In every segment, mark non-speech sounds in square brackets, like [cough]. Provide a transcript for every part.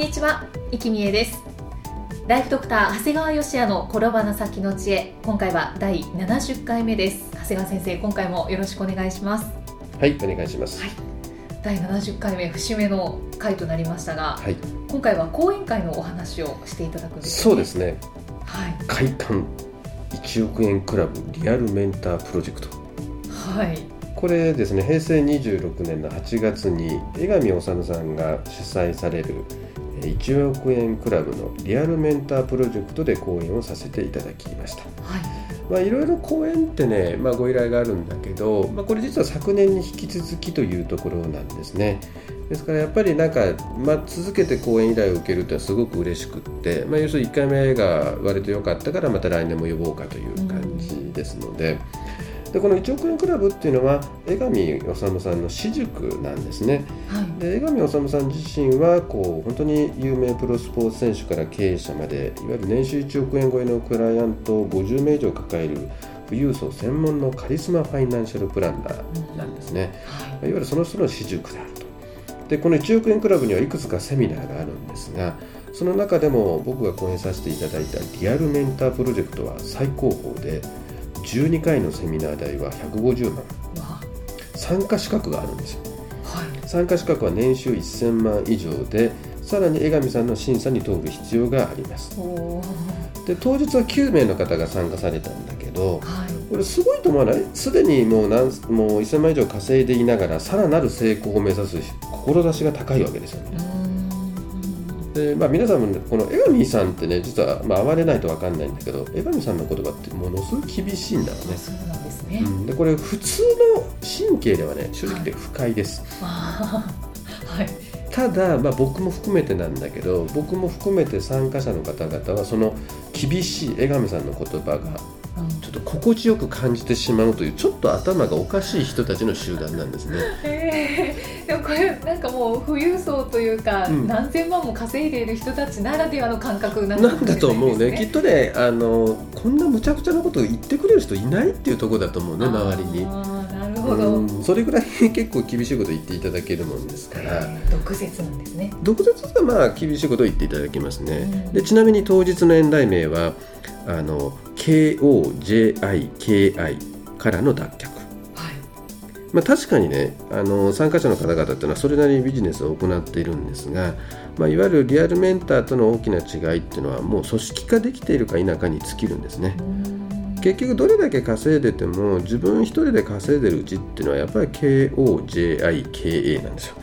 にちは、生きみえです。ライフドクター長谷川芳也の転ばぬ先の知恵今回は第70回目です。長谷川先生今回もよろしくお願いします。はい、お願いします。はい。第70回目節目の回となりましたが、はい、今回は講演会のお話をしていただくんですそうですね。はい。快感1億円クラブリアルメンタープロジェクト。はい。これですね、平成26年の8月に江上治さんが主催されるえー1億円クラブのリアルメンタープロジェクトで講演をさせていただきました。はいまあ、いろいろ講演ってね、まあ、ご依頼があるんだけど、まあ、これ実は昨年に引き続きというところなんですね。ですからやっぱりなんか、まあ、続けて講演依頼を受けるってのはすごく嬉しくって、まあ、要するに1回目が割と良かったからまた来年も呼ぼうかという感じですので。でこの1億円クラブっていうのは江上治さんの私塾なんですね。はい。で江上治さん自身はこう本当に有名プロスポーツ選手から経営者までいわゆる年収1億円超えのクライアントを50名以上抱える富裕層専門のカリスマファイナンシャルプランナーなんですね、いわゆるその人の私塾であると。でこの1億円クラブにはいくつかセミナーがあるんですがその中でも僕が講演させていただいたリアルメンタープロジェクトは最高峰で12回のセミナー代は150万。わ参加資格があるんですよ。はい。参加資格は年収1000万以上でさらに江上さんの審査に通る必要があります。で当日は9名の方が参加されたんだけどはい。これすごいと思わない？すでにもう何もう1000万以上稼いでいながらさらなる成功を目指す志が高いわけですよねで、まあ、皆さんもねこの江上さんってね実は、まあ、会われないと分かんないんだけど江上さんの言葉ってものすごい厳しいんだろうね、そうなんですね、うん、でこれ普通の神経ではね正直言って不快です、あーはい。ただ、まあ、僕も含めてなんだけど僕も含めて参加者の方々はその厳しい江上さんの言葉がょっと心地よく感じてしまうというちょっと頭がおかしい人たちの集団なんですね。[laughs] えー。でもこれなんかもう富裕層というか、うん。何千万も稼いでいる人たちならではの感覚ななんだと思うね。[laughs] きっととねあのこんな無茶苦茶なことを言ってくれる人いないっていうところだと思うね周りに。ほど、うん。それぐらい結構厳しいこと言っていただけるもんですから。毒舌なんですね。毒舌はまあ厳しいことを言っていただきますね、うん。でちなみに当日の演題名はあの KOJIKI からの脱却。はい。まあ、確かにねあの参加者の方々っていうのはそれなりにビジネスを行っているんですが、まあ、いわゆるリアルメンターとの大きな違いっていうのはもう組織化できているか否かに尽きるんですね。うーん結局どれだけ稼いでても自分一人で稼いでるうちっていうのはやっぱり KOJIKA なんですよ。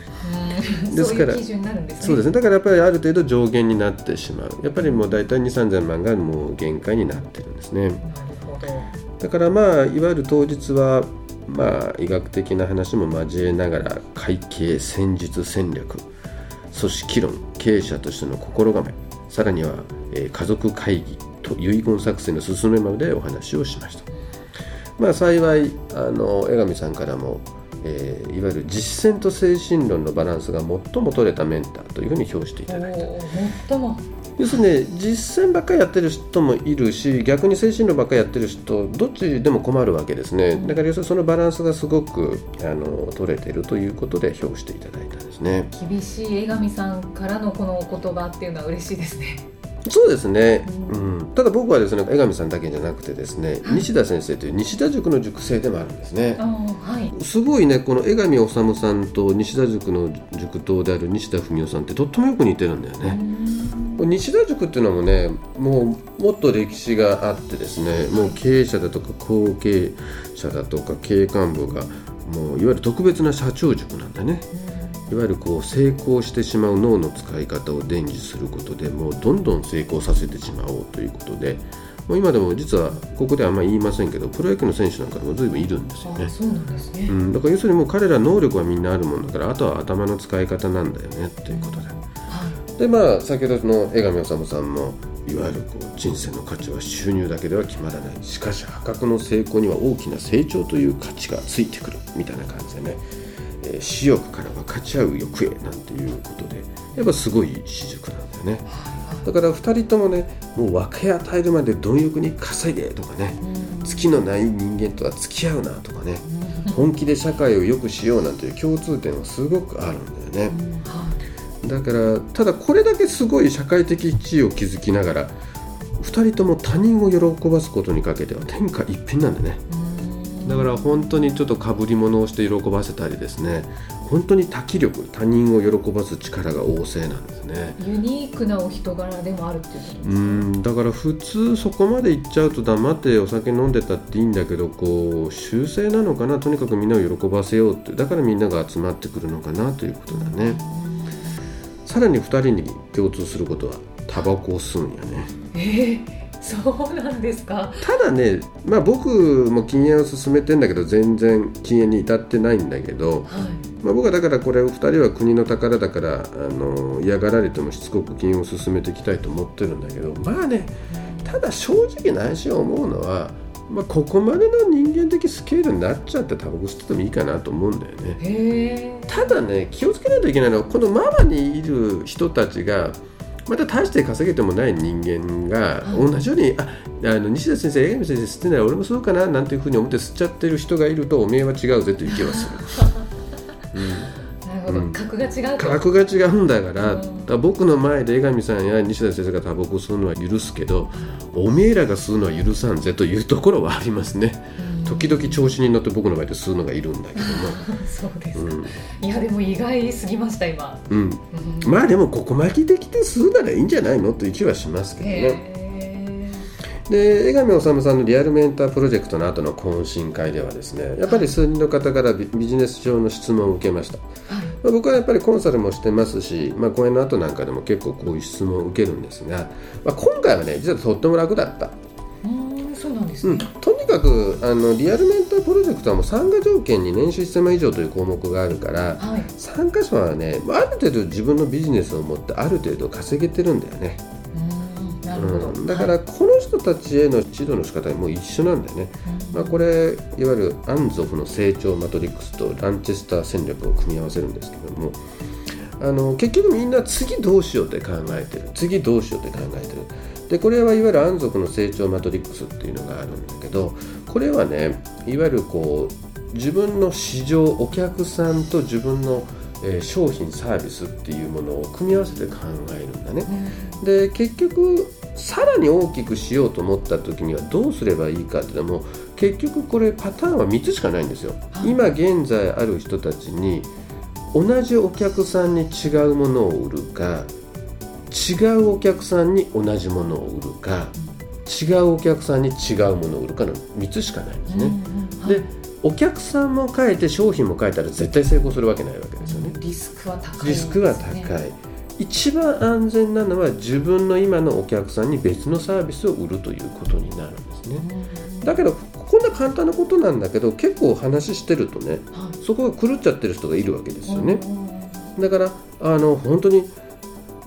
うん。ですからそうですね。そうですね。だからやっぱりある程度上限になってしまう。やっぱりもう大体2 3 0 0万がもう限界になってるんですね。なるほど。だからまあいわゆる当日はまあ医学的な話も交えながら会計戦術戦略組織論経営者としての心構えさらには、えー家族会議。と遺言作戦の進めまでお話をしました。まあ幸いあの江上さんからも、えーいわゆる実践と精神論のバランスが最も取れたメンターというふうに評していただいた。最も。要するにね実践ばっかりやってる人もいるし逆に精神論ばっかりやってる人どっちでも困るわけですね。だから要するにそのバランスがすごくあの取れてるということで評していただいたんですね。厳しい江上さんからのこのお言葉っていうのは嬉しいですねそうですね、ううん、ただ僕はですね江上さんだけじゃなくてですね西田先生という西田塾の塾生でもあるんですね。はい。すごいねこの江上治さんと西田塾の塾頭である西田文夫さんってとってもよく似てるんだよね、西田塾っていうのもねもうもっと歴史があってですねもう経営者だとか後継者だとか経営幹部がもういわゆる特別な社長塾なんだねいわゆるこう成功してしまう脳の使い方を伝授することでもうどんどん成功させてしまおうということでもう今でも実はここではあんまり言いませんけどプロ野球の選手なんかでも随分いるんですよね。あ。そうなん。ですね、うん、だから要するにもう彼ら能力はみんなあるもんだからあとは頭の使い方なんだよねっていうことで。はい。でまあ先ほどの江上治さんもいわゆるこう人生の価値は収入だけでは決まらない。しかし破格の成功には大きな成長という価値がついてくるみたいな感じでね、えー私欲から分かち合う欲へなんていうことでやっぱすごい私塾なんだよね。だから2人ともねもう分け与えるまで貪欲に稼いでとかね。月のない人間とは付き合うなとかね。本気で社会を良くしようなんていう共通点はすごくあるんだよね。だからただこれだけすごい社会的地位を築きながら2人とも他人を喜ばすことにかけては天下一品なんでねだから本当にちょっとかぶり物をして喜ばせたりですね。本当に多気力他人を喜ばす力が旺盛なんですね。ユニークなお人柄でもあるっていうことですかうんだから普通そこまで行っちゃうと黙ってお酒飲んでたっていいんだけどこう修正なのかな？とにかくみんなを喜ばせようって。だからみんなが集まってくるのかなということだね。さらに2人に共通することはタバコを吸うんやね。えーそうなんですか？ただね、まあ、僕も禁煙を進めてんだけど全然禁煙に至ってないんだけど、はい。まあ、僕はだからこれ2人は国の宝だからあの嫌がられてもしつこく禁煙を進めていきたいと思ってるんだけどまあねただ正直内心思うのは、まあ、ここまでの人間的スケールになっちゃってタバコ吸っててもいいかなと思うんだよね。ただね気をつけないといけないのはこのママにいる人たちがまた大して稼げてもない人間がはい。同じように、ああの西田先生江上先生吸ってない俺もそうかななんていうふうに思って吸っちゃってる人がいるとおめえは違うぜという気はする。[laughs] うん。格が違う格が違うんだから,、うん。だから僕の前で江上さんや西田先生がタバコ吸うのは許すけどおめえらが吸うのは許さんぜというところはありますね。うん時々調子に乗って僕の前で吸うのがいるんだけ [laughs] そうです。か、ども。いやでも意外すぎました今、うん。うん。うんまあでもここ巻きできて吸うならいいんじゃないのという気はしますけどね。へで江上治さんのリアルメンタープロジェクトの後の懇親会ではですねやっぱり数人の方からビビジネス上の質問を受けました、ーはい。まあ僕はやっぱりコンサルもしてますし、まあ、講演の後なんかでも結構こういう質問を受けるんですが、まあ、今回はね実はとっても楽だった、うーんそうなんですうん、ね、とにかくあのリアルメンタープロジェクトはもう参加条件に年収1000万以上という項目があるからはい。参加者はねある程度自分のビジネスを持ってある程度稼げてるんだよね、うーん。だからこの人たちへの指導の仕方はもう一緒なんだよね、まあ、これいわゆるアンゾフの成長マトリックスとランチェスター戦略を組み合わせるんですけどもあの結局みんな次どうしようって考えてる。次どうしようって考えてるでこれはいわゆる安族の成長マトリックスっていうのがあるんだけどこれはねいわゆるこう自分の市場お客さんと自分の、えー商品サービスっていうものを組み合わせて考えるんだね。うん。で結局さらに大きくしようと思った時にはどうすればいいかっていうのも結局これパターンは3つしかないんですよ。はい。今現在ある人たちに同じお客さんに違うものを売るか違うお客さんに同じものを売るか違うお客さんに違うものを売るかの3つしかないんですね。うんうんはいでお客さんも変えて商品も変えたら絶対成功するわけないわけですよね。リスクは高いリスクは高い、一番安全なのは自分の今のお客さんに別のサービスを売るということになるんですね。だけどこんな簡単なことなんだけど結構話してるとねはいそこが狂っちゃってる人がいるわけですよね。うんうんうん。だからあの本当に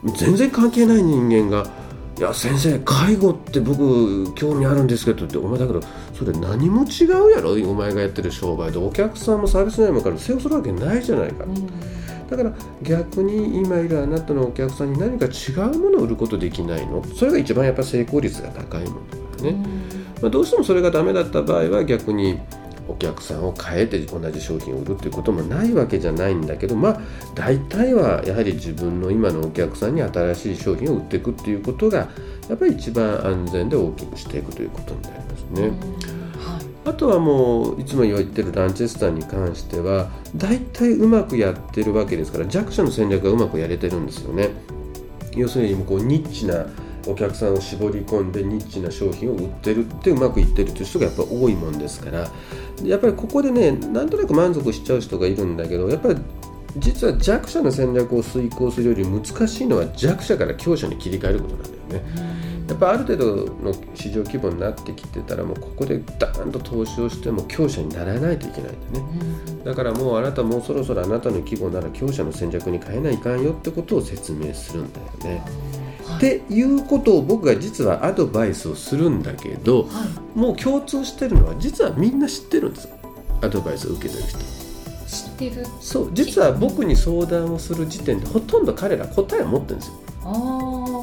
全然関係ない人間が「いや先生介護って僕興味あるんですけど」って「お前だけどそれ何も違うやろ？お前がやってる商売で。お客さんもサービス内もから背負するわけないじゃないか」うんだから逆に今いるあなたのお客さんに何か違うものを売ることできないの？それが一番やっぱ成功率が高いものだからね、まあ、どうしてもそれがダメだった場合は逆にお客さんを変えて同じ商品を売るっていうこともないわけじゃないんだけどまあ大体はやはり自分の今のお客さんに新しい商品を売っていくっていうことがやっぱり一番安全で大きくしていくということになりますね。あとはもういつも言ってるランチェスターに関しては大体うまくやってるわけですから弱者の戦略がうまくやれてるんですよね要するにこうニッチなお客さんを絞り込んでニッチな商品を売ってるってうまくいってるという人がやっぱ多いもんですからやっぱりここでねなんとなく満足しちゃう人がいるんだけどやっぱり実は弱者の戦略を遂行するより難しいのは弱者から強者に切り替えることなんだよね。やっぱある程度の市場規模になってきてたらもうここでダーンと投資をしても強者にならないといけないんだね、だからもうあなたもうそろそろあなたの規模なら強者の戦略に変えないかんよってことを説明するんだよね。っていうことを僕が実はアドバイスをするんだけど、はい、もう共通してるのは実はみんな知ってるんですアドバイスを受けてる人。知ってるそう実は僕に相談をする時点でほとんど彼ら答えを持ってるんですよ。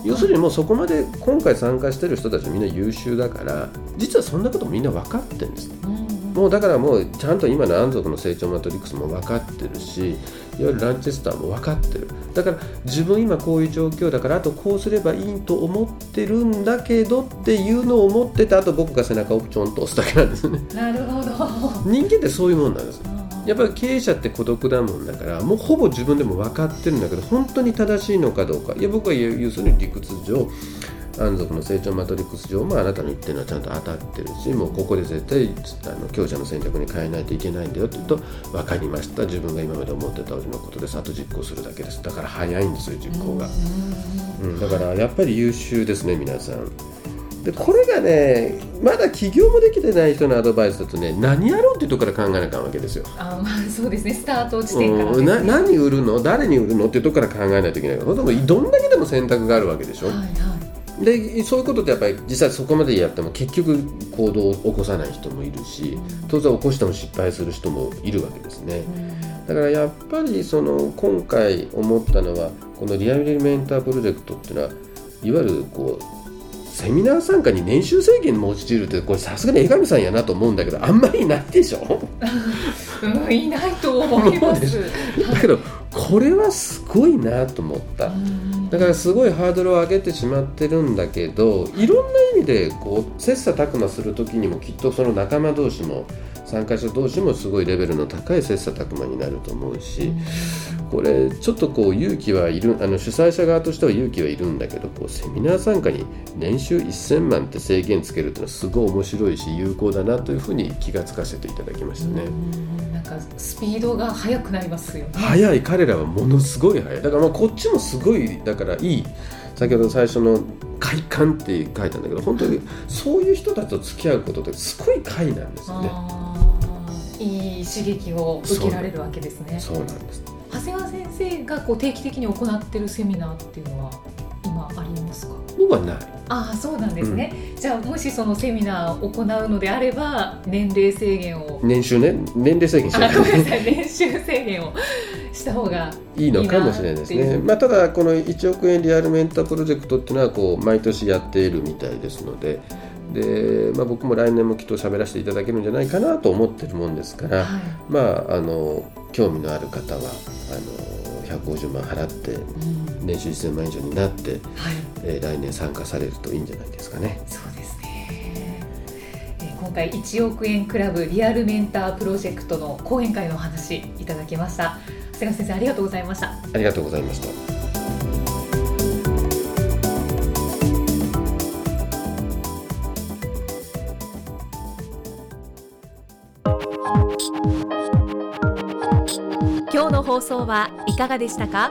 要するにもうそこまで今回参加してる人たちみんな優秀だから実はそんなことみんな分かってるんです。もうだからもうちゃんと今の安族の成長マトリックスも分かってるしいわゆるランチェスターも分かってるだから自分今こういう状況だからあとこうすればいいと思ってるんだけどっていうのを思っててあと僕が背中をちょんと押すだけなんですね。なるほど。人間ってそういうもんなんです。やっぱり経営者って孤独だもんだからもうほぼ自分でも分かってるんだけど本当に正しいのかどうか。いや僕は要するに理屈上安族の成長マトリックス上もあなたの言ってるのはちゃんと当たってるしもうここで絶対あの強者の戦略に変えないといけないんだよって言うと分かりました。自分が今まで思ってた通りのことですあと実行するだけです。だから早いんですよ実行が、うん、だからやっぱり優秀ですね皆さん。でこれがねまだ起業もできてない人のアドバイスだとね何やろうっていうところから考えなきゃわけですよ。あまあそうですね。スタート地点から、ね、な何売るの？誰に売るの？っていうところから考えないといけない。からどんだけでも選択があるわけでしょ。はいはいでそういうことってやっぱり実際そこまでやっても結局行動を起こさない人もいるし当然起こしても失敗する人もいるわけですね。だからやっぱりその今回思ったのはこのリアルメンタープロジェクトっていうのはいわゆるこうセミナー参加に年収制限に用いるってこれさすがに江上さんやなと思うんだけどあんまりいないでしょ？うん、いないと思います。だけどこれはすごいなと思った。だからすごいハードルを上げてしまってるんだけどいろんな意味でこう切磋琢磨する時にもきっとその仲間同士も参加者同士もすごいレベルの高い切磋琢磨になると思うしこれちょっとこう勇気はいるあの主催者側としては勇気はいるんだけどこうセミナー参加に年収1000万って制限つけるっていうのはすごい面白いし有効だなというふうに気がつかせていただきましたね。かスピードが速くなりますよね。速い彼らはものすごい速いだからまあこっちもすごいだからいい先ほど最初の快感って書いたんだけど本当にそういう人たちと付き合うことってすごい快なんですよね。いい刺激を受けられるわけですね。そうなんです長谷川先生がこう定期的に行っているセミナーっていうのは？今ありますか？僕はない。ああそうなんですね、うん、じゃあもしそのセミナーを行うのであれば年齢制限を。年収ね？年齢制限しない。ごめんなさい。年収制限をした方が [laughs] いいのかもしれないですね。まあ、ただこの1億円リアルメンタープロジェクトっていうのはこう毎年やっているみたいですので。で、まあ、僕も来年もきっと喋らせていただけるんじゃないかなと思ってるもんですから、はい、まああの興味のある方はあの150万払って、年収1000万以上になって、はい、えー、来年参加されるといいんじゃないですかね。そうですね、えー、今回1億円クラブリアルメンタープロジェクトの講演会のお話いただきました。長谷川先生ありがとうございました。ありがとうございました。放送はいかがでしたか？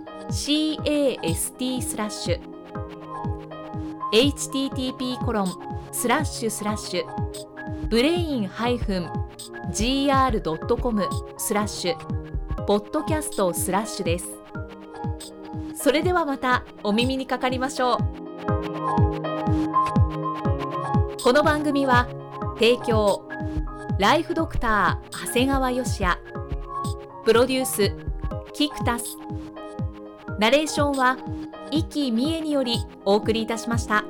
cast スラッシュ http コロンスラッシュスラッシュブレイン -gr.com スラッシュポッドキャストスラッシュです。それではまたお耳にかかりましょう。この番組は提供ライフドクター長谷川芳也。プロデュースキクタス。ナレーションは生きみえによりお送りいたしました。